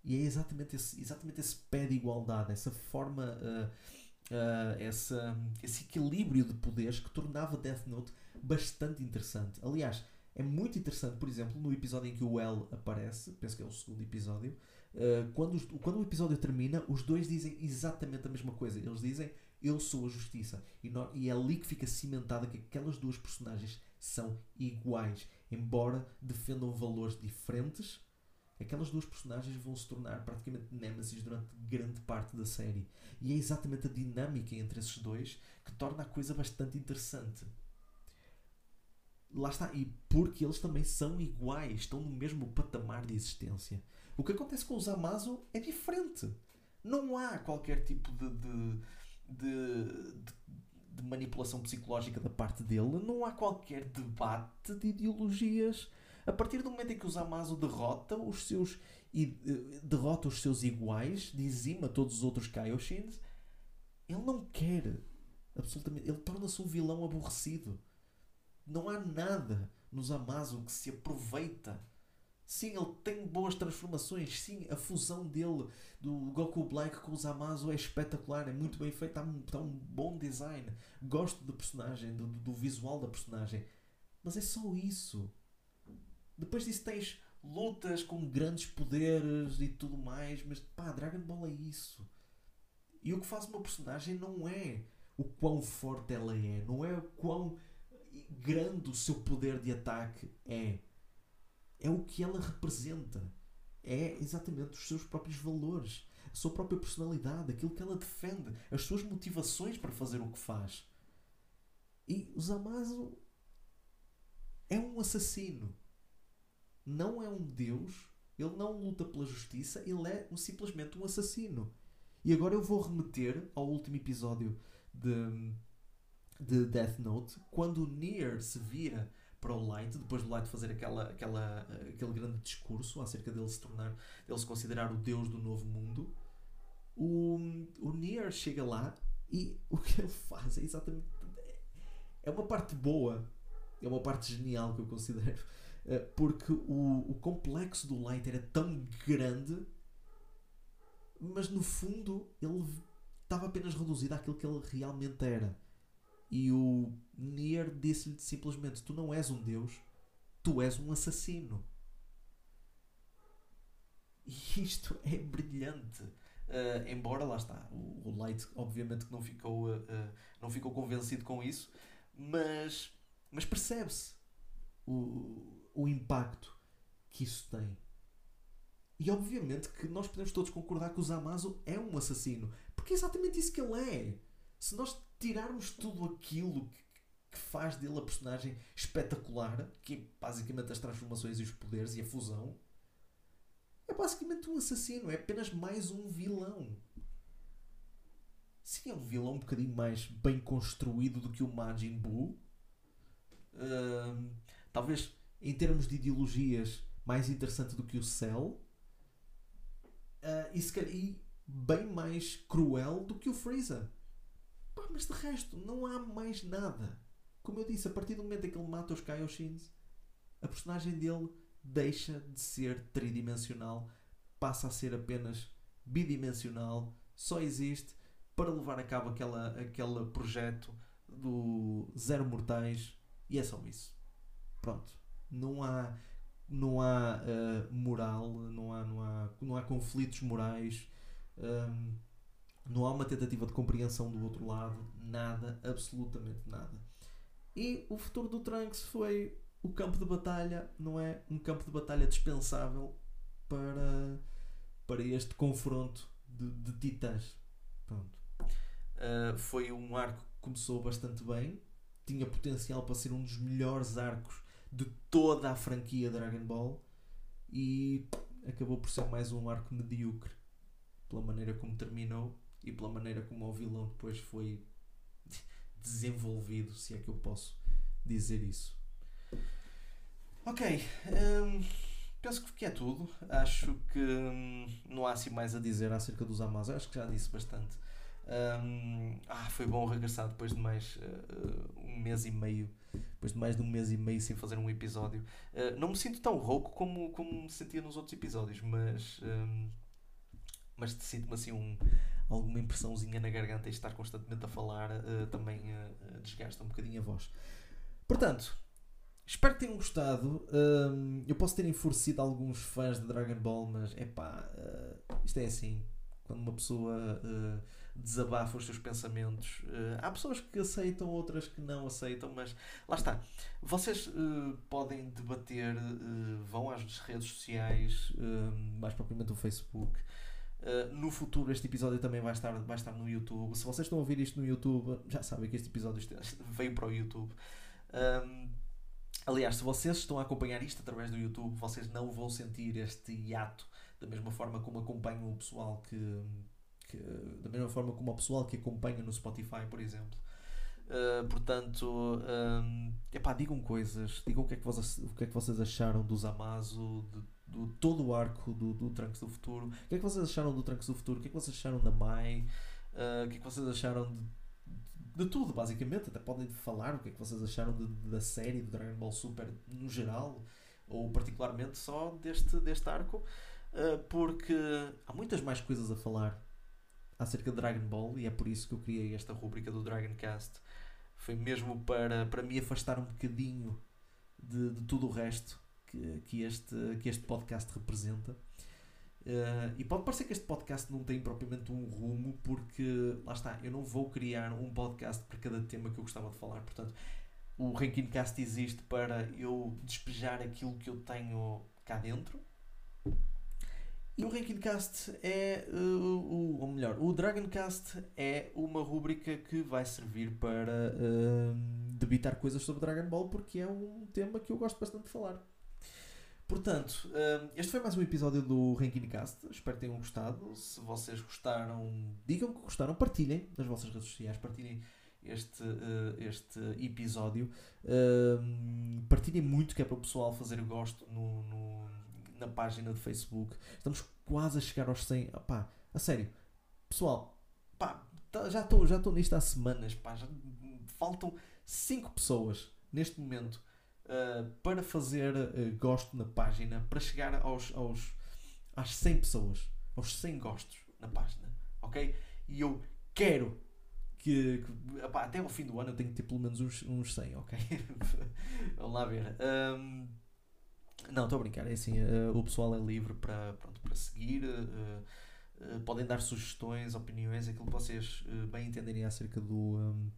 E é exatamente esse, exatamente esse pé de igualdade, essa forma. Uh, uh, essa, esse equilíbrio de poderes que tornava Death Note bastante interessante. Aliás, é muito interessante, por exemplo, no episódio em que o L aparece, penso que é o segundo episódio, uh, quando, os, quando o episódio termina, os dois dizem exatamente a mesma coisa. Eles dizem eu sou a justiça. E, e é ali que fica cimentada que aquelas duas personagens são iguais. Embora defendam valores diferentes, aquelas duas personagens vão se tornar praticamente némesis durante grande parte da série. E é exatamente a dinâmica entre esses dois que torna a coisa bastante interessante. Lá está, e porque eles também são iguais, estão no mesmo patamar de existência. O que acontece com os Amazo é diferente. Não há qualquer tipo de, de, de, de manipulação psicológica da parte dele, não há qualquer debate de ideologias a partir do momento em que os Amazo derrota os seus e uh, derrota os seus iguais, dizima todos os outros Kaioshins, ele não quer absolutamente, ele torna-se um vilão aborrecido. Não há nada nos Amazo que se aproveita. Sim, ele tem boas transformações. Sim, a fusão dele do Goku Black com os Amazo é espetacular, é muito bem feita, está um, um bom design. Gosto do personagem, do, do visual da personagem. Mas é só isso. Depois disso tens lutas com grandes poderes e tudo mais, mas pá, Dragon Ball é isso. E o que faz uma personagem não é o quão forte ela é, não é o quão grande o seu poder de ataque é. É o que ela representa. É exatamente os seus próprios valores, a sua própria personalidade, aquilo que ela defende, as suas motivações para fazer o que faz. E o Zamasu é um assassino não é um Deus, ele não luta pela justiça, ele é um, simplesmente um assassino. E agora eu vou remeter ao último episódio de, de Death Note, quando o Nier se vira para o Light, depois do Light fazer aquela, aquela, aquele grande discurso acerca dele se tornar, dele se considerar o Deus do novo mundo, o, o Nier chega lá e o que ele faz é exatamente. É uma parte boa, é uma parte genial que eu considero porque o, o complexo do Light era tão grande, mas no fundo ele estava apenas reduzido àquilo que ele realmente era. E o Nier disse-lhe simplesmente: Tu não és um deus, tu és um assassino. E isto é brilhante. Uh, embora lá está, o, o Light obviamente que não ficou, uh, não ficou convencido com isso, mas, mas percebe-se o, o impacto que isso tem. E obviamente que nós podemos todos concordar que o Zamazo é um assassino, porque é exatamente isso que ele é. Se nós tirarmos tudo aquilo que, que faz dele a personagem espetacular, que é basicamente as transformações e os poderes e a fusão, é basicamente um assassino, é apenas mais um vilão. Sim, é um vilão um bocadinho mais bem construído do que o Majin Buu. Uh, talvez em termos de ideologias mais interessante do que o Cell. Uh, e, se, e bem mais cruel do que o Freeza. Pá, mas de resto, não há mais nada. Como eu disse, a partir do momento em que ele mata os Kaioshins, a personagem dele deixa de ser tridimensional, passa a ser apenas bidimensional, só existe para levar a cabo aquela, aquele projeto do Zero Mortais e é só isso. Pronto. Não há, não há uh, moral, não há, não, há, não há conflitos morais, um, não há uma tentativa de compreensão do outro lado, nada, absolutamente nada. E o futuro do Trunks foi o campo de batalha não é um campo de batalha dispensável para, para este confronto de, de titãs. Pronto. Uh, foi um arco que começou bastante bem, tinha potencial para ser um dos melhores arcos de toda a franquia Dragon Ball e acabou por ser mais um arco medíocre pela maneira como terminou e pela maneira como o vilão depois foi desenvolvido, se é que eu posso dizer isso. Ok, hum, penso que é tudo. Acho que hum, não há assim mais a dizer acerca dos Amazon. Acho que já disse bastante. Hum, ah, foi bom regressar depois de mais uh, um mês e meio. Depois de mais de um mês e meio sem fazer um episódio. Uh, não me sinto tão rouco como, como me sentia nos outros episódios, mas. Um, mas sinto-me assim um, alguma impressãozinha na garganta e estar constantemente a falar uh, também desgasta um bocadinho a voz. Portanto, Espero que tenham gostado. Um, eu posso ter enfurecido alguns fãs de Dragon Ball, mas é pá, uh, isto é assim. Quando uma pessoa uh, desabafa os seus pensamentos, uh, há pessoas que aceitam, outras que não aceitam, mas lá está. Vocês podem debater, vão às redes sociais, mais propriamente o Facebook. no futuro, este episódio também vai estar, vai estar no YouTube. Se vocês estão a ouvir isto no YouTube, já sabem que este episódio veio para o YouTube. Um, Aliás, se vocês estão a acompanhar isto através do YouTube, vocês não vão sentir este hiato da mesma forma como acompanham o pessoal que, que da mesma forma como o pessoal que acompanha no Spotify, por exemplo. Uh, portanto, um, epá, digam coisas, digam o que é que vocês, o que é que vocês acharam dos Amazo, de, do todo o arco do, do do Futuro, o que é que vocês acharam do Trunks do Futuro, o que é que vocês acharam da Mai, uh, o que é que vocês acharam de de tudo, basicamente. Até podem falar o que é que vocês acharam de, da série do Dragon Ball Super no geral, ou particularmente só deste, deste arco, uh, porque há muitas mais coisas a falar acerca de Dragon Ball e é por isso que eu criei esta rubrica do Dragon Cast. Foi mesmo para, para me afastar um bocadinho de, de tudo o resto que, que, este, que este podcast representa. Uh, e pode parecer que este podcast não tem propriamente um rumo, porque lá está, eu não vou criar um podcast para cada tema que eu gostava de falar. Portanto, o Ranking Cast existe para eu despejar aquilo que eu tenho cá dentro. E o Ranking Cast é, uh, o, ou melhor, o Dragon Cast é uma rúbrica que vai servir para uh, debitar coisas sobre Dragon Ball, porque é um tema que eu gosto bastante de falar. Portanto, hum, este foi mais um episódio do Ranking Cast. Espero que tenham gostado. Se vocês gostaram, digam que gostaram, partilhem nas vossas redes sociais, partilhem este, uh, este episódio. Partilhem muito, que é para o pessoal fazer gosto no, no, na página de Facebook. Estamos quase a chegar aos 100. Opá, a sério, pessoal, pá, tá, já estou já nisto há semanas. Pá, já, faltam 5 pessoas neste momento uh, para fazer uh, gosto na página, para chegar aos, aos, às 100 pessoas, aos 100 gostos na página, ok? E eu quero que, que até ao fim do ano eu tenho que ter pelo menos uns, uns 100, ok? Vamos lá ver. Um, não, estou a brincar, é assim, uh, o pessoal é livre para, pronto, para seguir. Uh, Uh, podem dar sugestões, opiniões, aquilo que vocês bem entenderem acerca do. Um,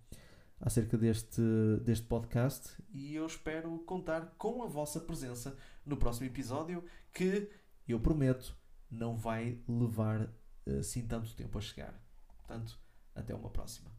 acerca deste, deste podcast e eu espero contar com a vossa presença no próximo episódio que eu prometo não vai levar assim tanto tempo a chegar. Portanto, até uma próxima.